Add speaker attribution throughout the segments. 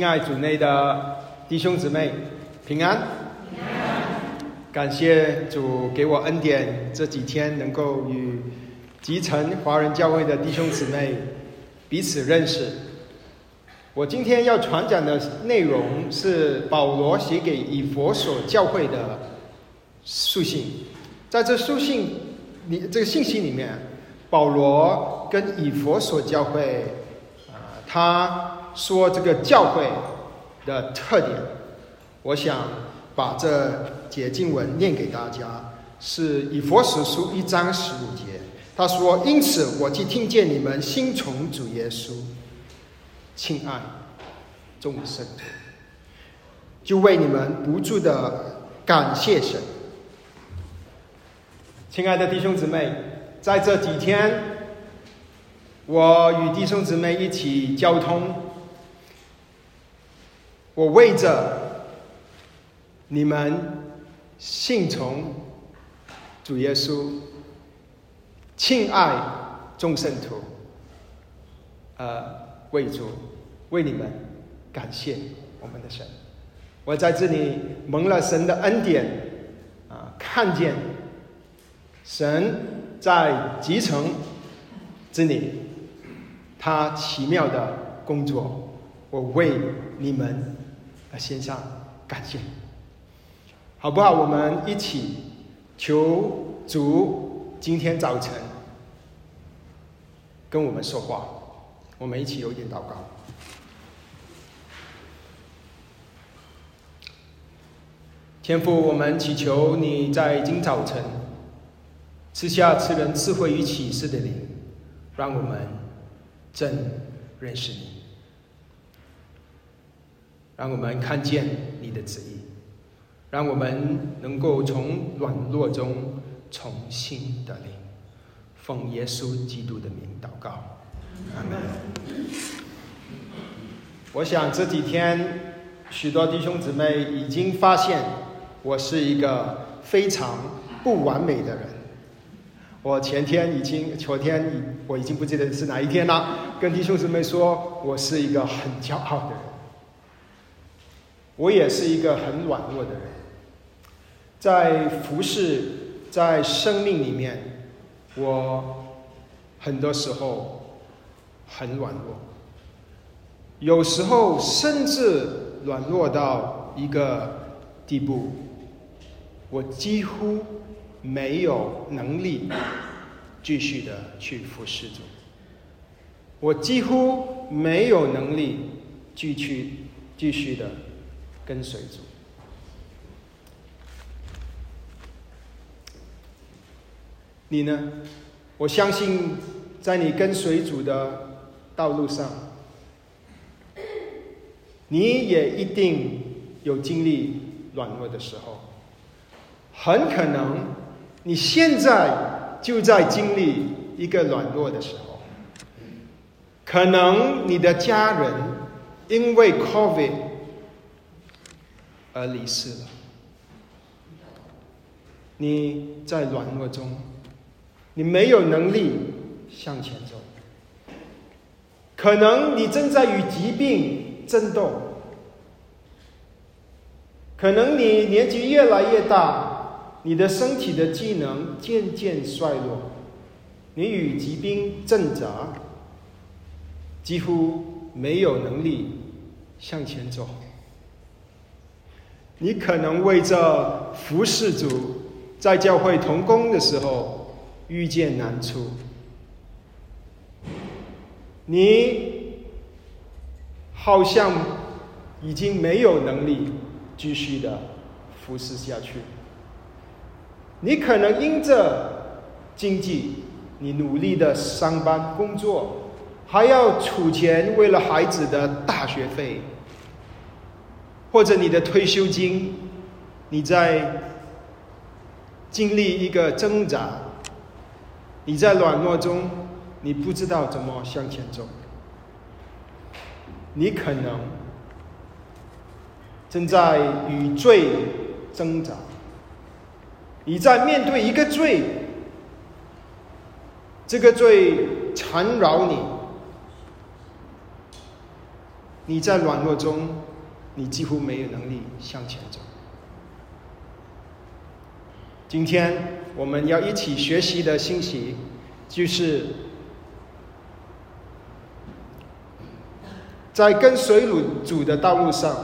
Speaker 1: 亲爱主内的弟兄姊妹，平安！感谢主给我恩典，这几天能够与集成华人教会的弟兄姊妹彼此认识。我今天要传讲的内容是保罗写给以佛所教会的书信，在这书信里，这个信息里面，保罗跟以佛所教会，啊，他。说这个教会的特点，我想把这解经文念给大家，是以佛所书一章十五节。他说：“因此，我既听见你们心从主耶稣，亲爱众生，就为你们不住的感谢神。”亲爱的弟兄姊妹，在这几天，我与弟兄姊妹一起交通。我为着你们信从主耶稣，亲爱众圣徒，呃，为主为你们感谢我们的神。我在这里蒙了神的恩典，啊，看见神在集成这里他奇妙的工作，我为你们。来献上感谢，好不好？我们一起求主今天早晨跟我们说话，我们一起有一点祷告。天父，我们祈求你在今早晨赐下赐人智慧与启示的灵，让我们真认识你。让我们看见你的旨意，让我们能够从软弱中重新得力。奉耶稣基督的名祷告，阿门。我想这几天许多弟兄姊妹已经发现，我是一个非常不完美的人。我前天已经，昨天我已经不记得是哪一天了，跟弟兄姊妹说我是一个很骄傲的人。我也是一个很软弱的人，在服侍，在生命里面，我很多时候很软弱，有时候甚至软弱到一个地步，我几乎没有能力继续的去服侍主，我几乎没有能力继续继续的。跟随主，你呢？我相信，在你跟随主的道路上，你也一定有经历软弱的时候。很可能，你现在就在经历一个软弱的时候。可能你的家人因为 COVID。而离世了。你在软弱中，你没有能力向前走。可能你正在与疾病争斗。可能你年纪越来越大，你的身体的机能渐渐衰弱，你与疾病挣扎，几乎没有能力向前走。你可能为这服侍主，在教会同工的时候遇见难处，你好像已经没有能力继续的服侍下去。你可能因着经济，你努力的上班工作，还要储钱为了孩子的大学费。或者你的退休金，你在经历一个挣扎，你在软弱中，你不知道怎么向前走，你可能正在与罪挣扎，你在面对一个罪，这个罪缠绕你，你在软弱中，你几乎没有能力向前走。今天我们要一起学习的信息，就是在跟随主主的道路上，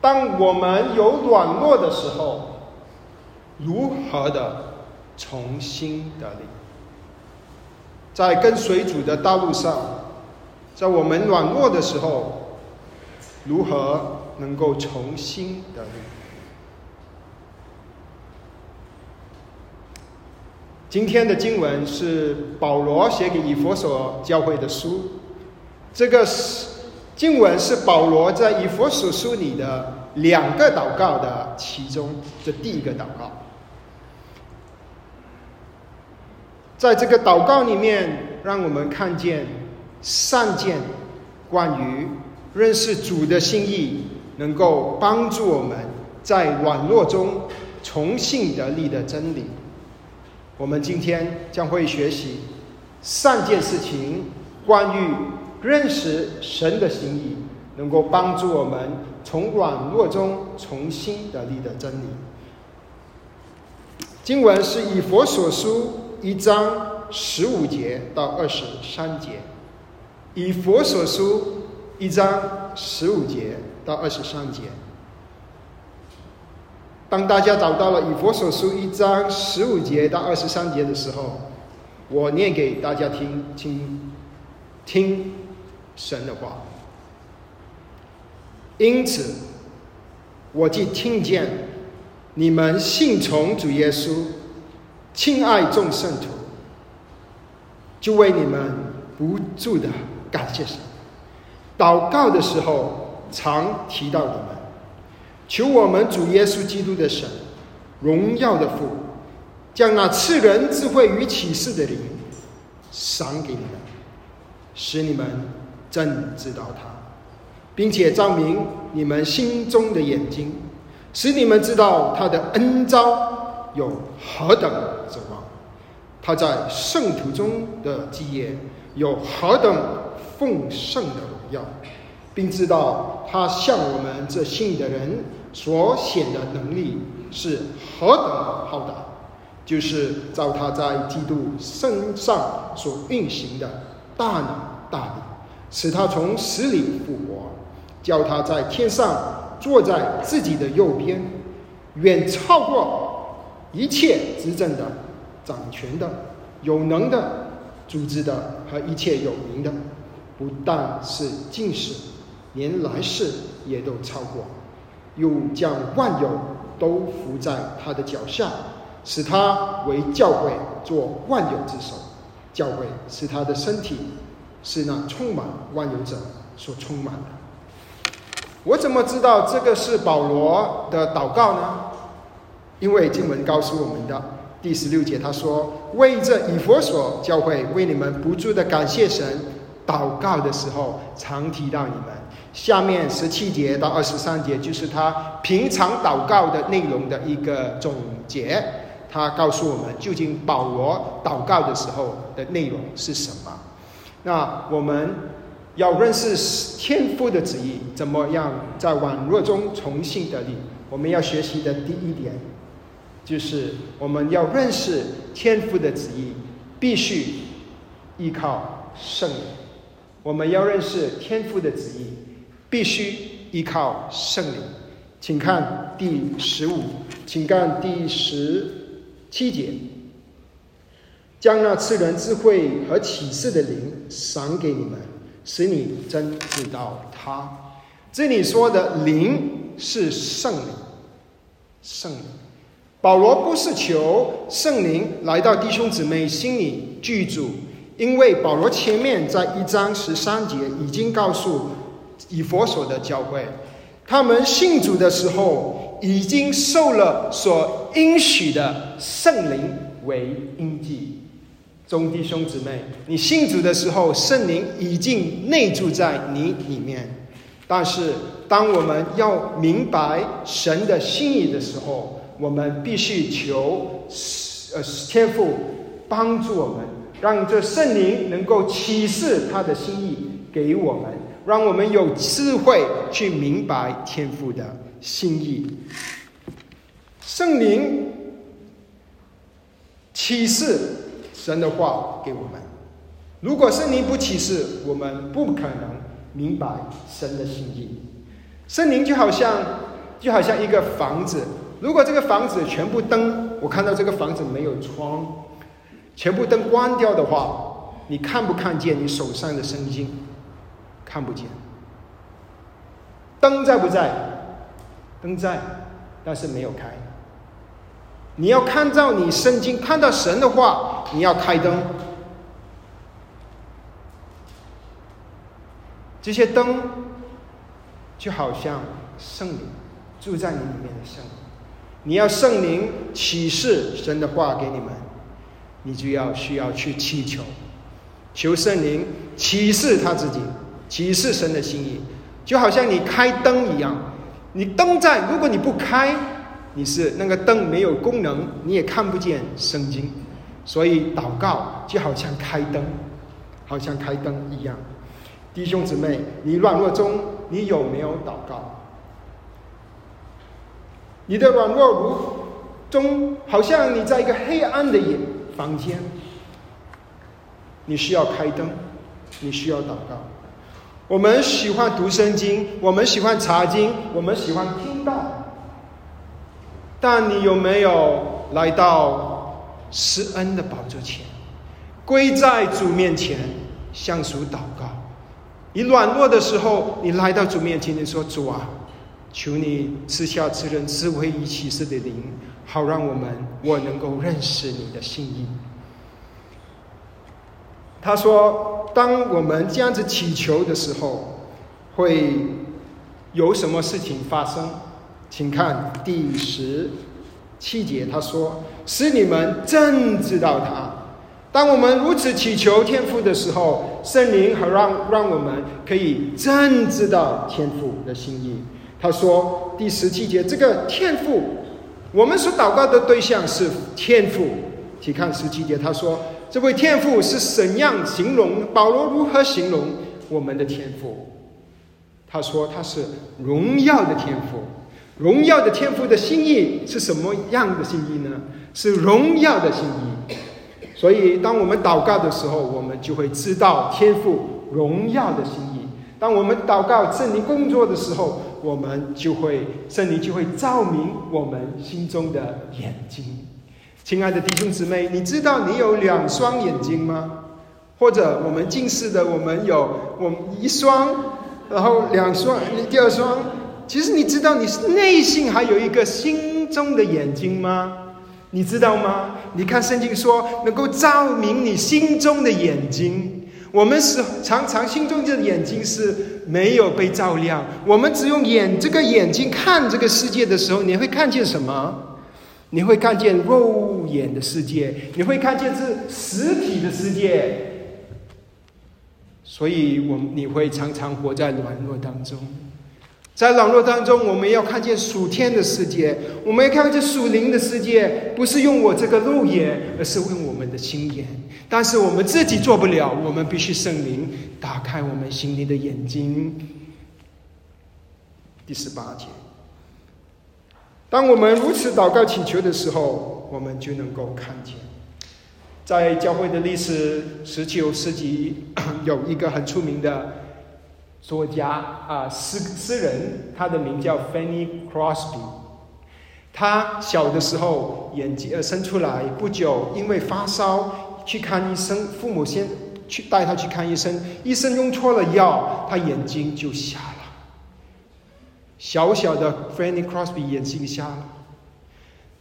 Speaker 1: 当我们有软弱的时候，如何的重新得力？在跟随主的道路上，在我们软弱的时候，如何能够重新得力？今天的经文是保罗写给以佛所教会的书，这个是经文是保罗在以佛所书里的两个祷告的其中的第一个祷告。在这个祷告里面，让我们看见善见关于认识主的心意，能够帮助我们在软弱中重新得力的真理。我们今天将会学习三件事情，关于认识神的心意，能够帮助我们从软弱中重新得力的真理。经文是以佛所书一章十五节到二十三节，以佛所书一章十五节到二十三节。当大家找到了以佛所书一章十五节到二十三节的时候，我念给大家听，请听神的话。因此，我既听见你们信从主耶稣，亲爱众圣徒，就为你们不住的感谢神。祷告的时候，常提到你们。求我们主耶稣基督的神，荣耀的父，将那赐人智慧与启示的灵赏给你们，使你们真知道他，并且照明你们心中的眼睛，使你们知道他的恩招有何等指望，他在圣徒中的基业有何等丰盛的耀，并知道他向我们这信的人。所显的能力是何等浩大，就是照他在基督身上所运行的大能大力，使他从死里复活，叫他在天上坐在自己的右边，远超过一切执政的、掌权的、有能的、组织的和一切有名的，不但是近世，连来世也都超过。又将万有都伏在他的脚下，使他为教会做万有之首。教会是他的身体，是那充满万有者所充满的。我怎么知道这个是保罗的祷告呢？因为经文告诉我们的第十六节，他说：“为这以佛所教会，为你们不住的感谢神。祷告的时候，常提到你们。”下面十七节到二十三节就是他平常祷告的内容的一个总结。他告诉我们究竟保罗祷告的时候的内容是什么。那我们要认识天父的旨意，怎么样在软弱中重新得力？我们要学习的第一点，就是我们要认识天父的旨意，必须依靠圣灵。我们要认识天父的旨意。必须依靠圣灵，请看第十五，请看第十七节，将那赐人智慧和启示的灵赏给你们，使你真知道他。这里说的灵是圣灵，圣灵。保罗不是求圣灵来到弟兄姊妹心里居住，因为保罗前面在一章十三节已经告诉。以佛所的教会，他们信主的时候，已经受了所应许的圣灵为印记。众弟兄姊妹，你信主的时候，圣灵已经内住在你里面。但是，当我们要明白神的心意的时候，我们必须求呃天父帮助我们，让这圣灵能够启示他的心意给我们。让我们有智慧去明白天父的心意。圣灵启示神的话给我们。如果圣灵不启示，我们不可能明白神的心意。圣灵就好像就好像一个房子，如果这个房子全部灯，我看到这个房子没有窗，全部灯关掉的话，你看不看见你手上的圣经？看不见。灯在不在？灯在，但是没有开。你要看到你圣经，看到神的话，你要开灯。这些灯就好像圣灵住在你里面的圣灵，你要圣灵启示神的话给你们，你就要需要去祈求，求圣灵启示他自己，启示神的心意，就好像你开灯一样，你灯在，如果你不开，你是那个灯没有功能，你也看不见圣经，所以祷告就好像开灯，好像开灯一样。弟兄姊妹，你软弱中，你有没有祷告？你的软弱如中，好像你在一个黑暗的夜房间，你需要开灯，你需要祷告。我们喜欢读圣经，我们喜欢查经，我们喜欢听到，但你有没有来到施恩的宝座前，跪在主面前向主祷告？你软弱的时候，你来到主面前，你说：“主啊，求你赐下赐人智慧与启示的灵，好让我们我能够认识你的心意。”他说：“当我们这样子祈求的时候，会有什么事情发生？请看第十七节，他说：‘使你们真知道他。’”当我们如此祈求天父的时候，圣灵还让让我们可以真知道天父的心意。他说第十七节，这个天赋，我们所祷告的对象是天赋。请看十七节，他说这位天赋是怎样形容？保罗如何形容我们的天赋？他说他是荣耀的天赋。荣耀的天赋的心意是什么样的心意呢？是荣耀的心意。所以，当我们祷告的时候，我们就会知道天赋荣耀的心意。当我们祷告圣灵工作的时候，我们就会圣灵就会照明我们心中的眼睛。亲爱的弟兄姊妹，你知道你有两双眼睛吗？或者我们近视的，我们有我们一双，然后两双，第二双。其实你知道你内心还有一个心中的眼睛吗？你知道吗？你看圣经说，能够照明你心中的眼睛。我们是常常心中的眼睛是没有被照亮。我们只用眼这个眼睛看这个世界的时候，你会看见什么？你会看见肉眼的世界，你会看见是实体的世界。所以，我你会常常活在软弱当中。在软弱当中，我们要看见属天的世界，我们要看见属灵的世界，不是用我这个肉眼，而是用我们的心眼。但是我们自己做不了，我们必须圣灵打开我们心灵的眼睛。第十八节，当我们如此祷告祈求的时候，我们就能够看见，在教会的历史十九世纪，有一个很出名的。作家啊，诗诗人，他的名叫 Fanny Crosby。他小的时候眼睛呃生出来不久，因为发烧去看医生，父母先去带他去看医生，医生用错了药，他眼睛就瞎了。小小的 Fanny Crosby 眼睛瞎了，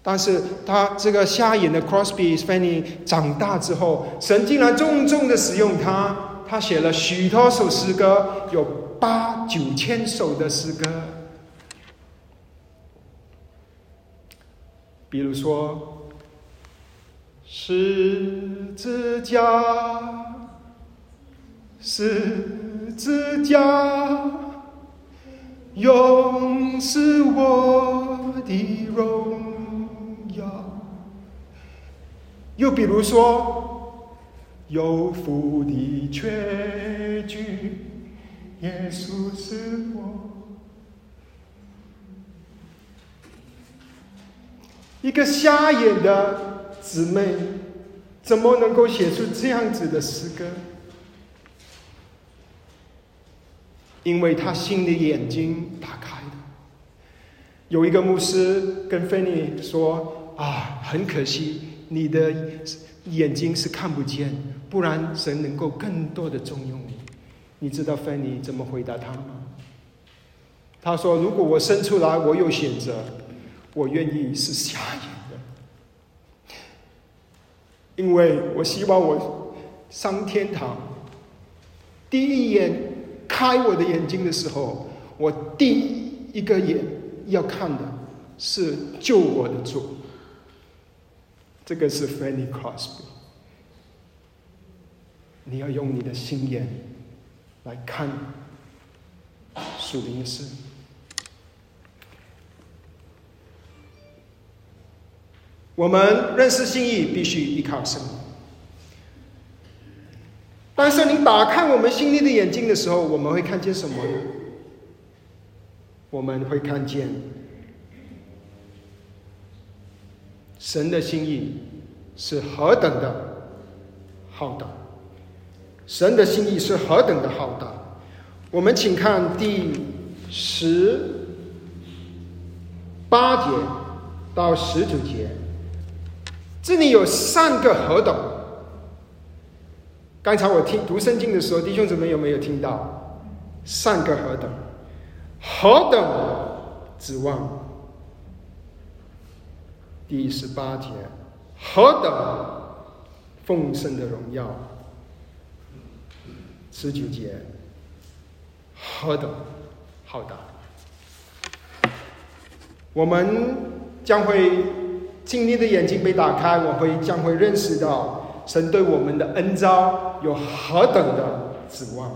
Speaker 1: 但是他这个瞎眼的 Crosby Fanny 长大之后，神竟然重重的使用他。他写了许多首诗歌，有八九千首的诗歌。比如说，十字架，十字架，永是我的荣耀。又比如说。有福的确据，耶稣是我。一个瞎眼的姊妹，怎么能够写出这样子的诗歌？因为他心里眼睛打开了。有一个牧师跟菲尼说：“啊，很可惜，你的眼睛是看不见，不然神能够更多的重用你。”你知道菲尼怎么回答他吗？他说：“如果我生出来，我有选择，我愿意是瞎眼，因为我希望我上天堂，第一眼。”开我的眼睛的时候，我第一个眼要看的是救我的主。这个是 Fanny Crosby。你要用你的心眼来看属灵的事。我们认识心意，必须依靠神。但是你打开我们心里的眼睛的时候，我们会看见什么呢？我们会看见神的心意是何等的浩大，神的心意是何等的浩大。我们请看第十八节到十九节，这里有三个何等。刚才我听读圣经的时候，弟兄姊妹有没有听到？三个何等，何等指望？第十八节，何等丰盛的荣耀？十九节，何等浩大？我们将会经历的眼睛被打开，我会将会认识到。神对我们的恩招有何等的指望？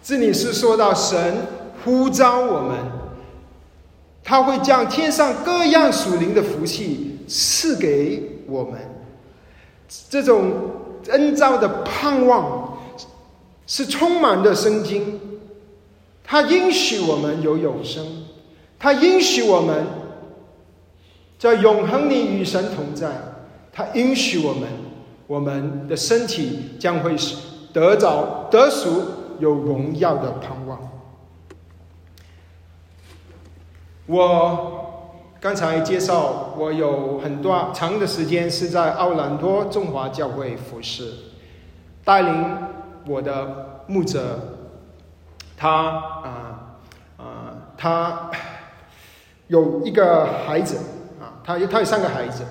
Speaker 1: 这里是说到神呼召我们，他会将天上各样属灵的福气赐给我们。这种恩召的盼望是充满的生机。他应许我们有永生，他应许我们在永恒里与神同在，他允许我们。我们的身体将会是得着得赎有荣耀的盼望。我刚才介绍，我有很多长的时间是在奥兰多中华教会服侍，带领我的牧者，他啊啊，他有一个孩子，他有他有三个孩子。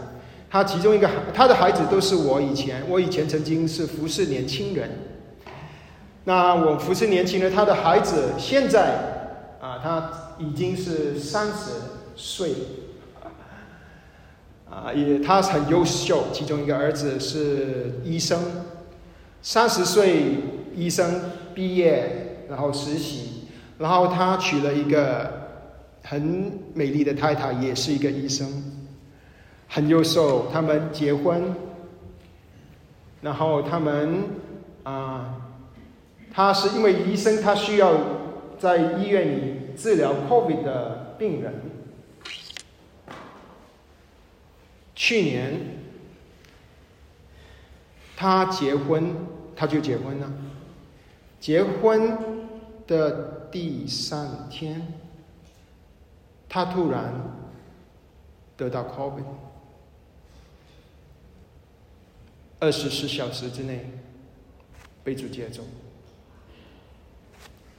Speaker 1: 他其中一个孩，他的孩子都是我以前，我以前曾经是服侍年轻人。那我服侍年轻人，他的孩子现在啊，他已经是三十岁，啊，也他很优秀。其中一个儿子是医生，三十岁医生毕业，然后实习，然后他娶了一个很美丽的太太，也是一个医生。很优秀，他们结婚，然后他们啊，他是因为医生，他需要在医院里治疗 COVID 的病人。去年他结婚，他就结婚了。结婚的第三天，他突然得到 COVID。二十四小时之内被主接走，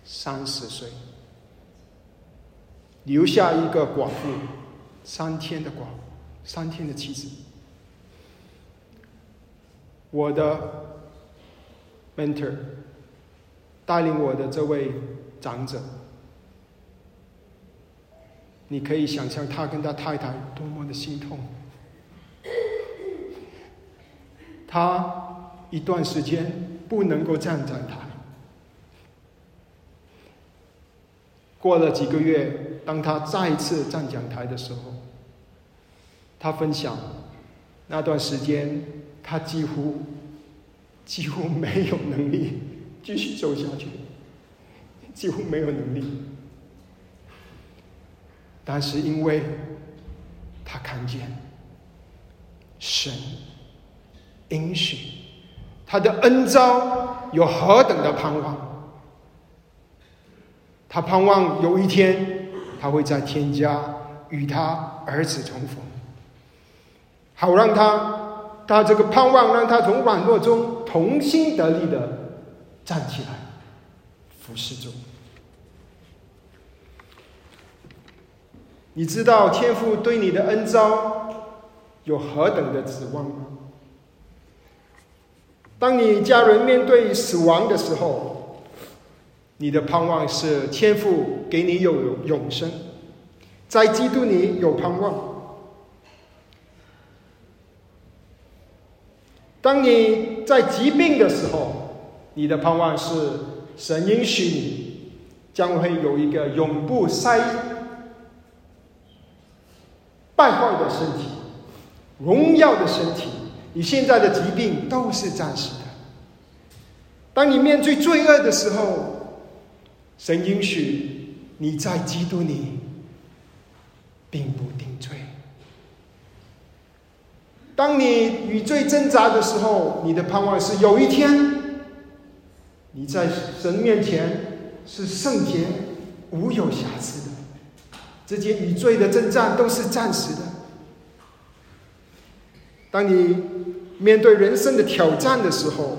Speaker 1: 三十岁留下一个寡妇，三天的寡，三天的妻子。我的 mentor 带领我的这位长者，你可以想象他跟他太太多么的心痛。他一段时间不能够站站台。过了几个月，当他再次站讲台的时候，他分享那段时间，他几乎几乎没有能力继续走下去，几乎没有能力。但是因为他看见神应许他的恩招有何等的盼望，他盼望有一天他会在天家与他儿子重逢，好让他他这个盼望让他从软弱中同心得力的站起来服侍主。你知道天父对你的恩招有何等的指望吗？当你家人面对死亡的时候，你的盼望是天父给你有永生，在基督里有盼望。当你在疾病的时候，你的盼望是神允许你将会有一个永不衰。败坏的身体，荣耀的身体，你现在的疾病都是暂时的。当你面对罪恶的时候，神允许你在基督里并不定罪。当你与罪挣扎的时候，你的盼望是有一天你在神面前是圣洁、无有瑕疵的。这些与罪的征战都是暂时的。当你面对人生的挑战的时候，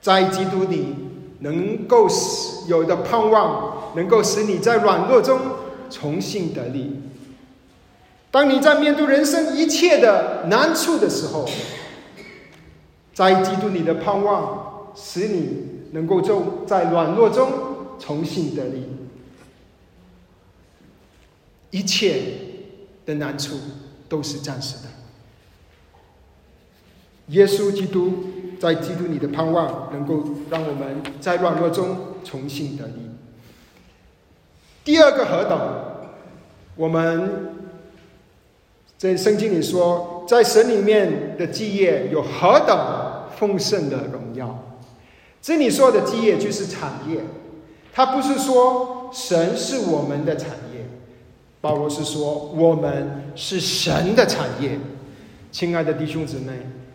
Speaker 1: 在基督里能够使有的盼望，能够使你在软弱中重新得力。当你在面对人生一切的难处的时候，在基督里的盼望，使你能够就在软弱中重新得力。一切的难处都是暂时的。耶稣基督在基督里的盼望，能够让我们在软弱中重新得力。第二个何等？我们在圣经里说，在神里面的基业有何等丰盛的荣耀？这里说的基业就是产业，它不是说神是我们的产业。保罗是说：“我们是神的产业，亲爱的弟兄姊妹，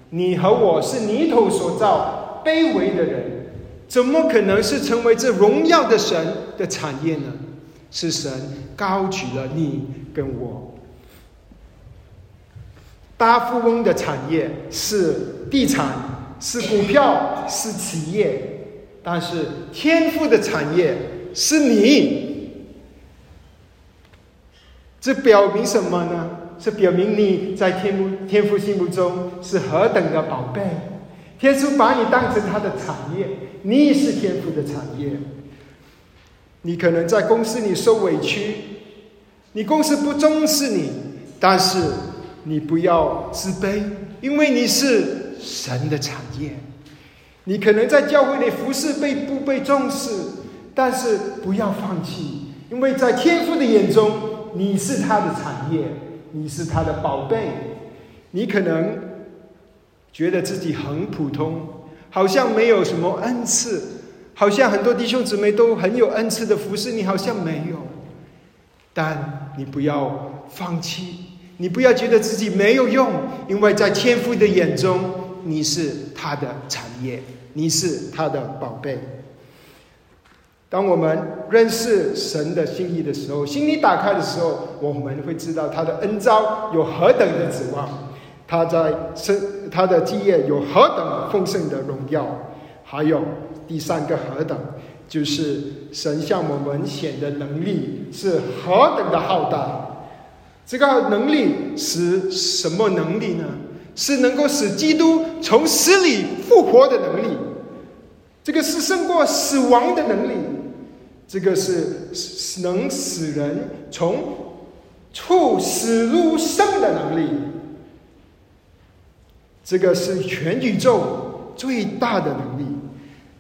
Speaker 1: 你和我是泥土所造，卑微的人，怎么可能是成为这荣耀的神的产业呢？是神高举了你跟我。大富翁的产业是地产，是股票，是企业，但是天赋的产业是你。”这表明什么呢？是表明你在天父天父心目中是何等的宝贝。天父把你当成他的产业，你也是天父的产业。你可能在公司里受委屈，你公司不重视你，但是你不要自卑，因为你是神的产业。你可能在教会里服侍被不被重视，但是不要放弃，因为在天父的眼中。你是他的产业，你是他的宝贝。你可能觉得自己很普通，好像没有什么恩赐，好像很多弟兄姊妹都很有恩赐的服侍，你好像没有。但你不要放弃，你不要觉得自己没有用，因为在天父的眼中，你是他的产业，你是他的宝贝。当我们认识神的心意的时候，心里打开的时候，我们会知道他的恩招有何等的指望，他在生他的基业有何等丰盛的荣耀，还有第三个何等，就是神向我们显的能力是何等的浩大。这个能力是什么能力呢？是能够使基督从死里复活的能力，这个是胜过死亡的能力。这个是能使人从处死入生的能力，这个是全宇宙最大的能力。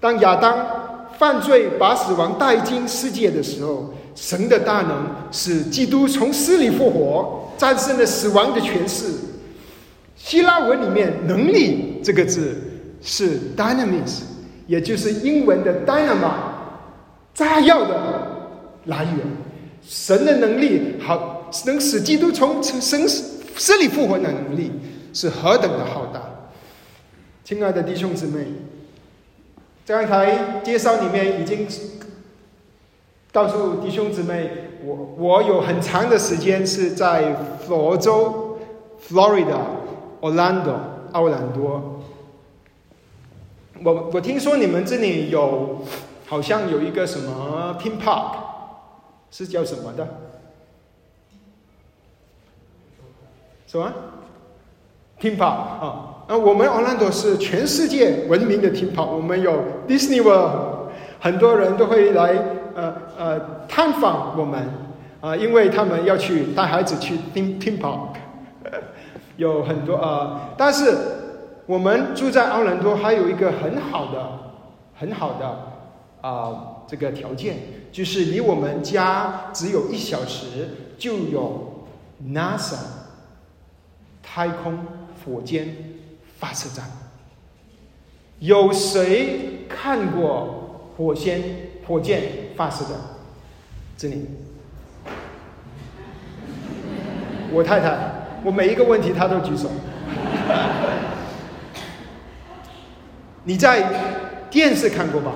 Speaker 1: 当亚当犯罪把死亡带进世界的时候，神的大能使基督从死里复活，战胜了死亡的权势。希腊文里面“能力”这个字是 “dynamis”，也就是英文的 “dynamite”。炸药的来源。神的能力好，能使基督从生死里复活的能力是何等的浩大！亲爱的弟兄姊妹，刚才介绍里面已经告诉弟兄姊妹，我我有很长的时间是在佛州 （Florida）、Orlando、奥兰多。我我听说你们这里有，好像有一个什么 Pin Park，是叫什么的？什么？Pin Park 啊？那，我们奥兰多是全世界闻名的 Pin Park，我们有 Disney World，很多人都会来呃呃探访我们啊，因为他们要去带孩子去 Pin Pin Park，有很多啊，但是。我们住在奥兰多，还有一个很好的、很好的啊，这个条件就是离我们家只有一小时就有 NASA 太空火箭发射站。有谁看过火箭火箭发射站？这里，我太太，我每一个问题她都举手。你在电视看过吧？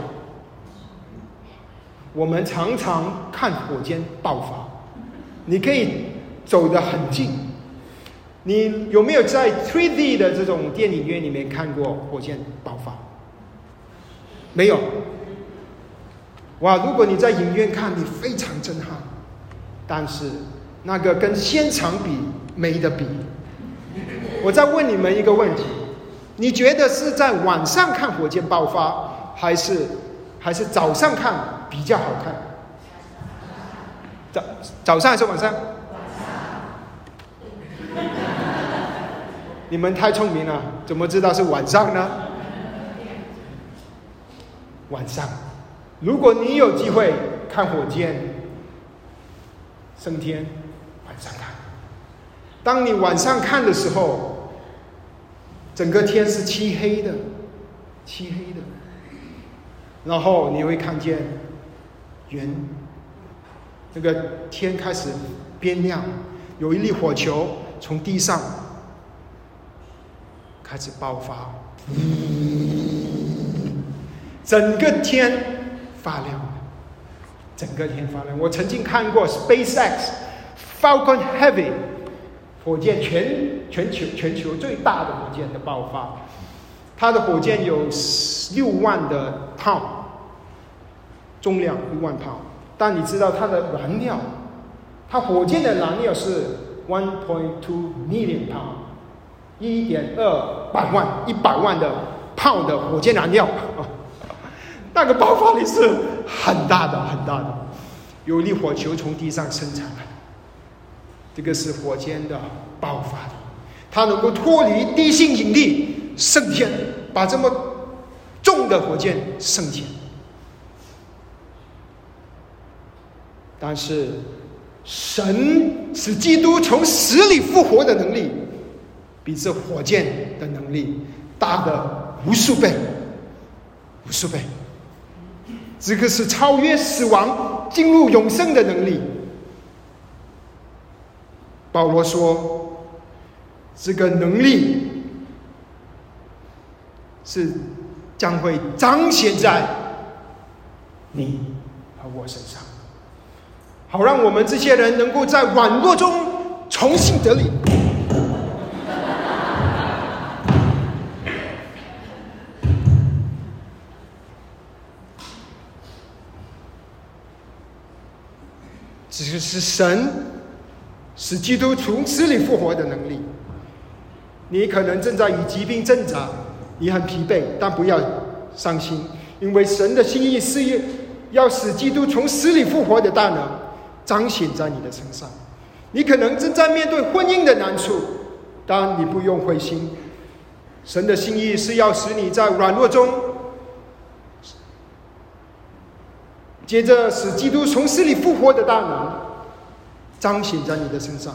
Speaker 1: 我们常常看火箭爆发，你可以走得很近。你有没有在 3D 的这种电影院里面看过火箭爆发？没有。哇！如果你在影院看，你非常震撼。但是那个跟现场比没得比。我再问你们一个问题。你觉得是在晚上看火箭爆发，还是还是早上看比较好看？早早上还是晚上？你们太聪明了，怎么知道是晚上呢？晚上，如果你有机会看火箭升天，晚上看。当你晚上看的时候。整个天是漆黑的，漆黑的，然后你会看见圆，那个天开始变亮，有一粒火球从地上开始爆发，整个天发亮，整个天发亮。我曾经看过 SpaceX Falcon Heavy。火箭全全球全球最大的火箭的爆发，它的火箭有六万的炮，重量一万炮。但你知道它的燃料，它火箭的燃料是 one point two million pound，一点二百万一百万的炮的火箭燃料啊，那个爆发力是很大的很大的，有一粒火球从地上生产。这个是火箭的爆发力，它能够脱离地心引力升天，把这么重的火箭升天。但是，神使基督从死里复活的能力，比这火箭的能力大的无数倍，无数倍。这个是超越死亡、进入永生的能力。保罗说：“这个能力是将会彰显在你和我身上，好让我们这些人能够在软弱中重新得力。这就是神。”使基督从死里复活的能力，你可能正在与疾病挣扎，你很疲惫，但不要伤心，因为神的心意是要使基督从死里复活的大能彰显在你的身上。你可能正在面对婚姻的难处，但你不用灰心，神的心意是要使你在软弱中，接着使基督从死里复活的大能。彰显在你的身上，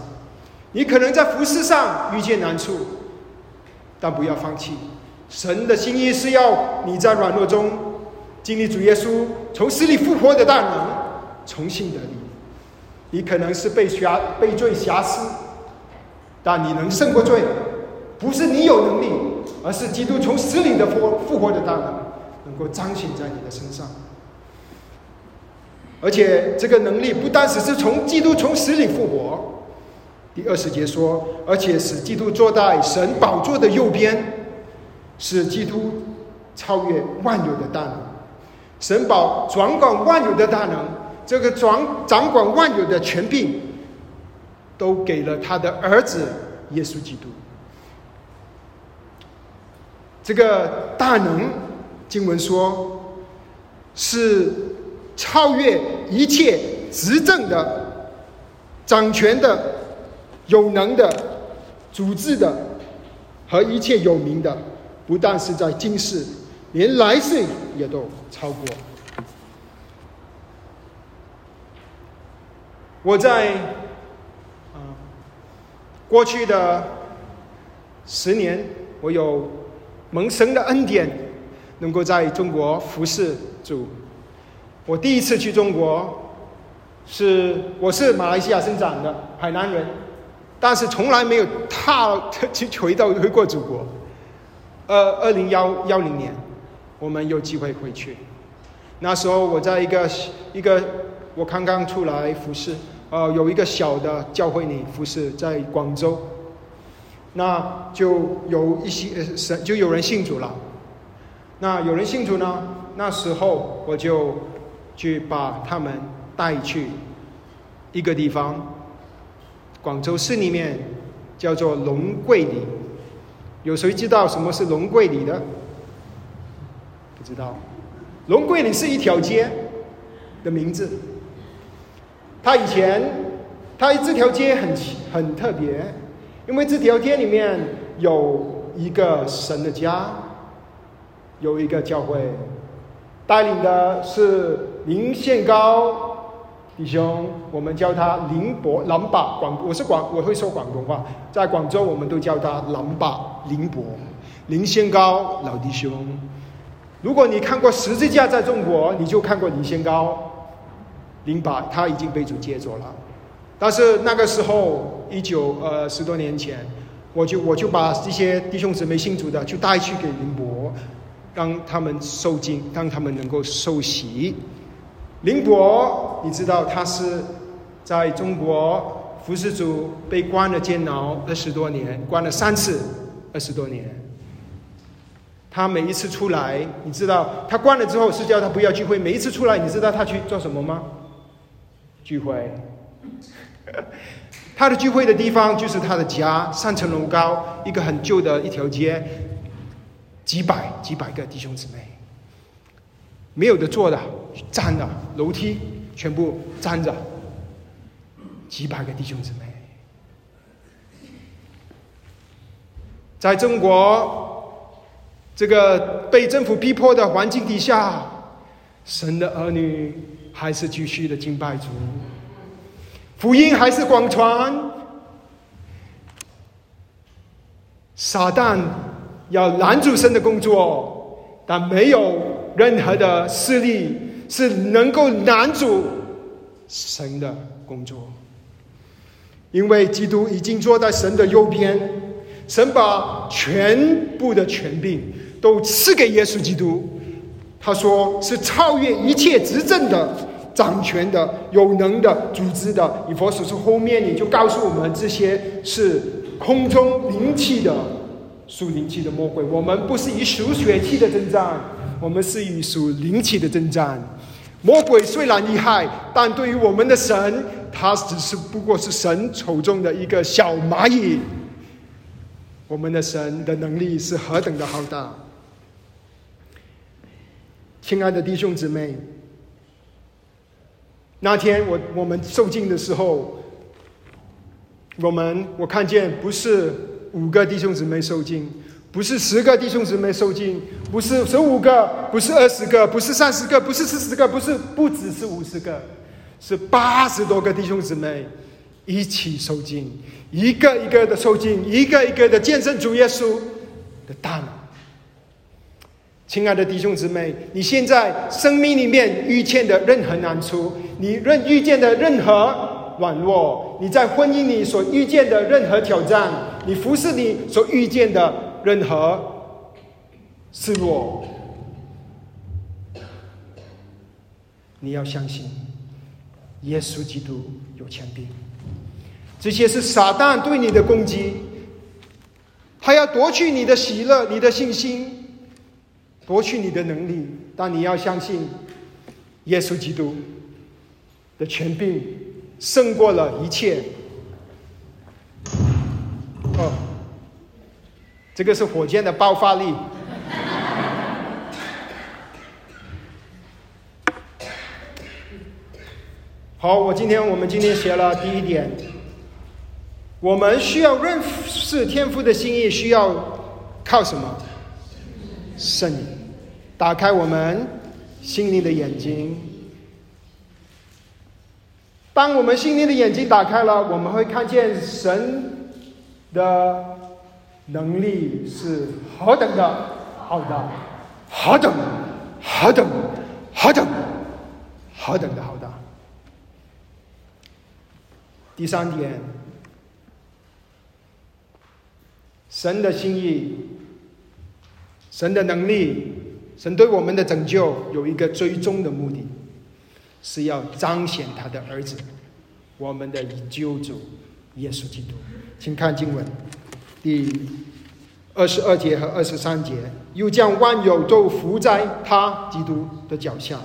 Speaker 1: 你可能在服饰上遇见难处，但不要放弃。神的心意是要你在软弱中经历主耶稣从死里复活的大能，重新得力。你可能是被瑕被罪瑕疵，但你能胜过罪，不是你有能力，而是基督从死里的复复活的大能，能够彰显在你的身上。而且这个能力不单只是从基督从死里复活，第二十节说，而且使基督坐在神宝座的右边，使基督超越万有的大能。神宝掌管万有的大能，这个掌掌管万有的权柄，都给了他的儿子耶稣基督。这个大能，经文说，是超越一切执政的、掌权的、有能的、组织的和一切有名的，不但是在今世。连来世也都超过。我在啊过去的十年，我有蒙神的恩典，能够在中国服侍主。我第一次去中国，是我是马来西亚生长的海南人，但是从来没有踏 去回到回过祖国。二二零幺幺零年。我们有机会回去。那时候我在一个一个我刚刚出来服侍，呃，有一个小的教会里服侍，在广州。那就有一些呃神就有人信主了。那有人信主呢，那时候我就去把他们带去一个地方，广州市里面叫做龙桂里。有谁知道什么是龙桂里的？不知道，龙桂里是一条街的名字。他以前，他这条街很很特别，因为这条街里面有一个神的家，有一个教会，带领的是林宪高弟兄，我们叫他林伯兰巴广，我是广我会说广东话，在广州我们都叫他兰巴林伯林宪高老弟兄。如果你看过十字架在中国，你就看过林先高，林把他已经被主接走了。但是那个时候，一九呃十多年前，我就我就把这些弟兄姊妹信主的，就带去给林伯，让他们受尽，让他们能够受洗。林伯，你知道他是在中国服侍主，被关了监牢二十多年，关了三次，二十多年。他每一次出来，你知道他关了之后是叫他不要聚会。每一次出来，你知道他去做什么吗？聚会。他的聚会的地方就是他的家，三层楼高，一个很旧的一条街，几百几百个弟兄姊妹，没有的坐的，站的，楼梯全部站着，几百个弟兄姊妹，在中国。这个被政府逼迫的环境底下，神的儿女还是继续的敬拜主，福音还是广传。撒旦要拦住神的工作，但没有任何的势力是能够拦住神的工作，因为基督已经坐在神的右边，神把全部的权柄。都赐给耶稣基督，他说是超越一切执政的、掌权的、有能的、组织的。以佛所说后面，你就告诉我们，这些是空中灵气的、属灵气的魔鬼。我们不是以属血气的征战，我们是以属灵气的征战。魔鬼虽然厉害，但对于我们的神，他只是不过是神手中的一个小蚂蚁。我们的神的能力是何等的浩大！亲爱的弟兄姊妹，那天我我们受敬的时候，我们我看见不是五个弟兄姊妹受敬，不是十个弟兄姊妹受敬，不是十五个，不是二十个，不是三十个，不是四十个，不是不只是五十个，是八十多个弟兄姊妹一起受敬，一个一个的受敬，一个一个的见证主耶稣的大能。亲爱的弟兄姊妹，你现在生命里面遇见的任何难处，你任遇见的任何软弱，你在婚姻里所遇见的任何挑战，你服侍你所遇见的任何失落，你要相信，耶稣基督有权柄。这些是撒旦对你的攻击，他要夺去你的喜乐、你的信心，夺去你的能力。但你要相信，耶稣基督的权柄胜过了一切。哦，这个是火箭的爆发力。好，我今天我们今天学了第一点，我们需要认识天赋的心意，需要靠什么？圣灵打开我们心灵的眼睛。当我们心灵的眼睛打开了，我们会看见神的能力是何等的好大，何等何等何等何等的好大。第三点，神的心意，神的能力，神对我们的拯救有一个最终的目的，是要彰显他的儿子，我们的救主耶稣基督。请看经文第二十二节和二十三节，又将万有都伏在他基督的脚下，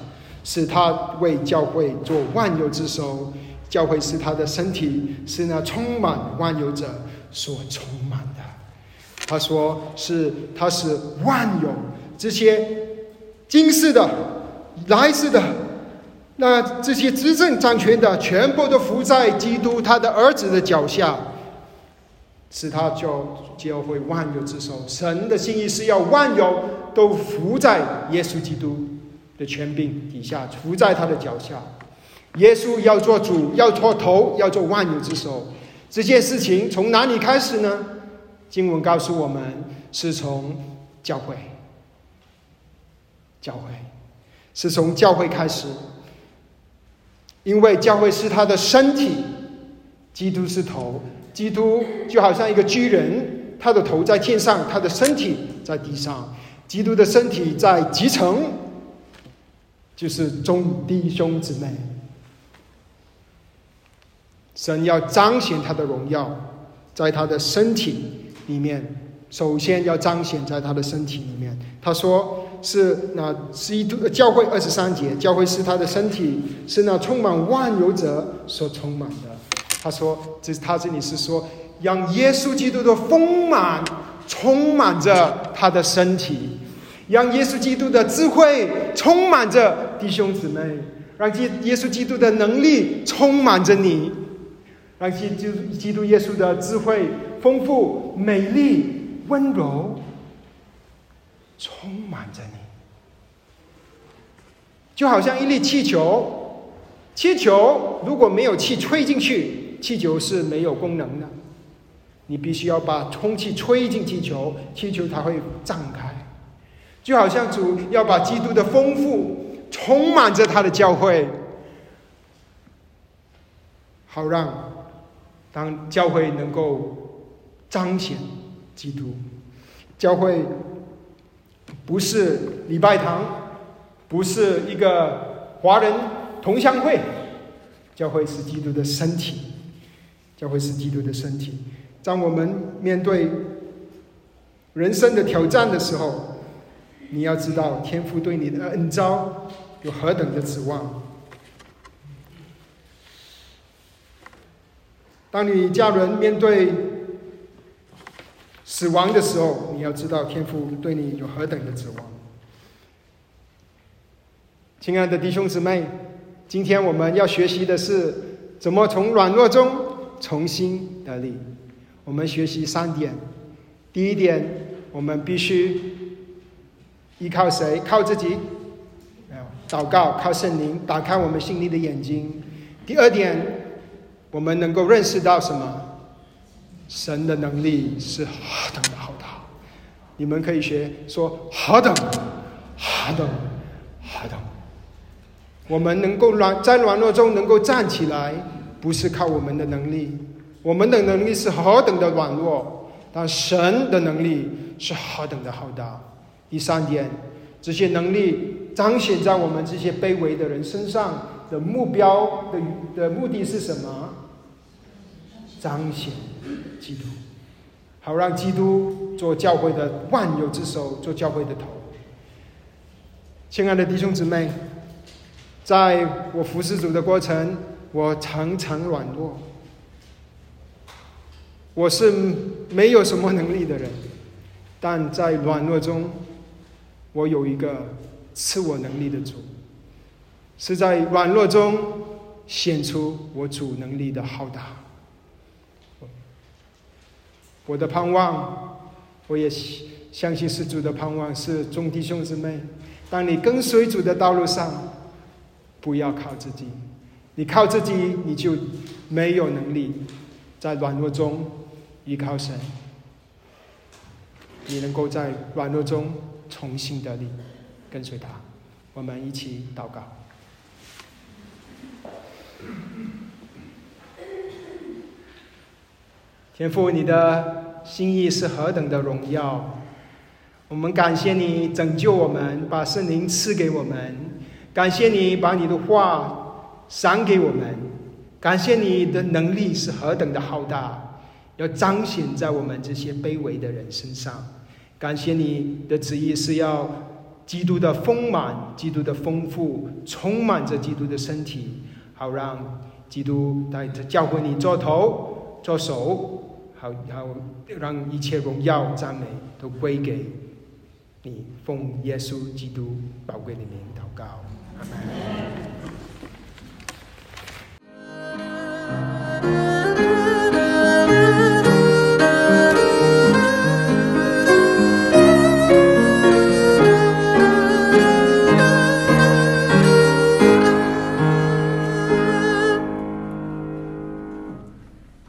Speaker 1: 使他为教会做万有之首。教会是他的身体，是那充满万有者所充满的。他说：“是，他是万有这些今世的、来世的，那这些执政掌权的，全部都伏在基督他的儿子的脚下，使他就教会万有之首。神的心意是要万有都伏在耶稣基督的权柄底下，伏在他的脚下。”耶稣要做主，要做头，要做万有之首。这件事情从哪里开始呢？经文告诉我们，是从教会。教会是从教会开始，因为教会是他的身体，基督是头，基督就好像一个巨人，他的头在天上，他的身体在地上。基督的身体在集成，就是众弟兄姊妹。神要彰显他的荣耀，在他的身体里面，首先要彰显在他的身体里面。他说是那基督教会二十三节，教会是他的身体，是那充满万有者所充满的。他说，这他这里是说，让耶稣基督的丰满充满着他的身体，让耶稣基督的智慧充满着弟兄姊妹，让基耶稣基督的能力充满着你。让基督基督耶稣的智慧丰富、美丽、温柔，充满着你，就好像一粒气球。气球如果没有气吹进去，气球是没有功能的。你必须要把空气吹进气球，气球才会张开。就好像主要把基督的丰富充满着他的教会，好让。当教会能够彰显基督，教会不是礼拜堂，不是一个华人同乡会，教会是基督的身体，教会是基督的身体。当我们面对人生的挑战的时候，你要知道天父对你的恩招有何等的指望。当你家人面对死亡的时候，你要知道天父对你有何等的指望。亲爱的弟兄姊妹，今天我们要学习的是怎么从软弱中重新得力。我们学习三点：第一点，我们必须依靠谁？靠自己？祷告，靠圣灵，打开我们心灵的眼睛。第二点。我们能够认识到什么？神的能力是何等的浩大！你们可以学说何等何等何等！我们能够软在软弱中能够站起来，不是靠我们的能力，我们的能力是何等的软弱，但神的能力是何等的浩大。第三点，这些能力彰显在我们这些卑微的人身上的目标的的目的是什么？彰显基督，好让基督做教会的万有之首，做教会的头。亲爱的弟兄姊妹，在我服侍主的过程，我常常软弱。我是没有什么能力的人，但在软弱中，我有一个赐我能力的主，是在软弱中显出我主能力的浩大。我的盼望，我也相信是主的盼望，是众弟兄姊妹。当你跟随主的道路上，不要靠自己，你靠自己，你就没有能力在软弱中依靠神。你能够在软弱中重新得力，跟随他。我们一起祷告。天父，你的心意是何等的荣耀！我们感谢你拯救我们，把圣灵赐给我们；感谢你把你的话赏给我们；感谢你的能力是何等的浩大，要彰显在我们这些卑微的人身上；感谢你的旨意是要基督的丰满、基督的丰富，充满着基督的身体，好让基督在教会你做头、做手。好，好，让一切荣耀、赞美都归给你，奉耶稣基督宝贵的名祷告，阿门。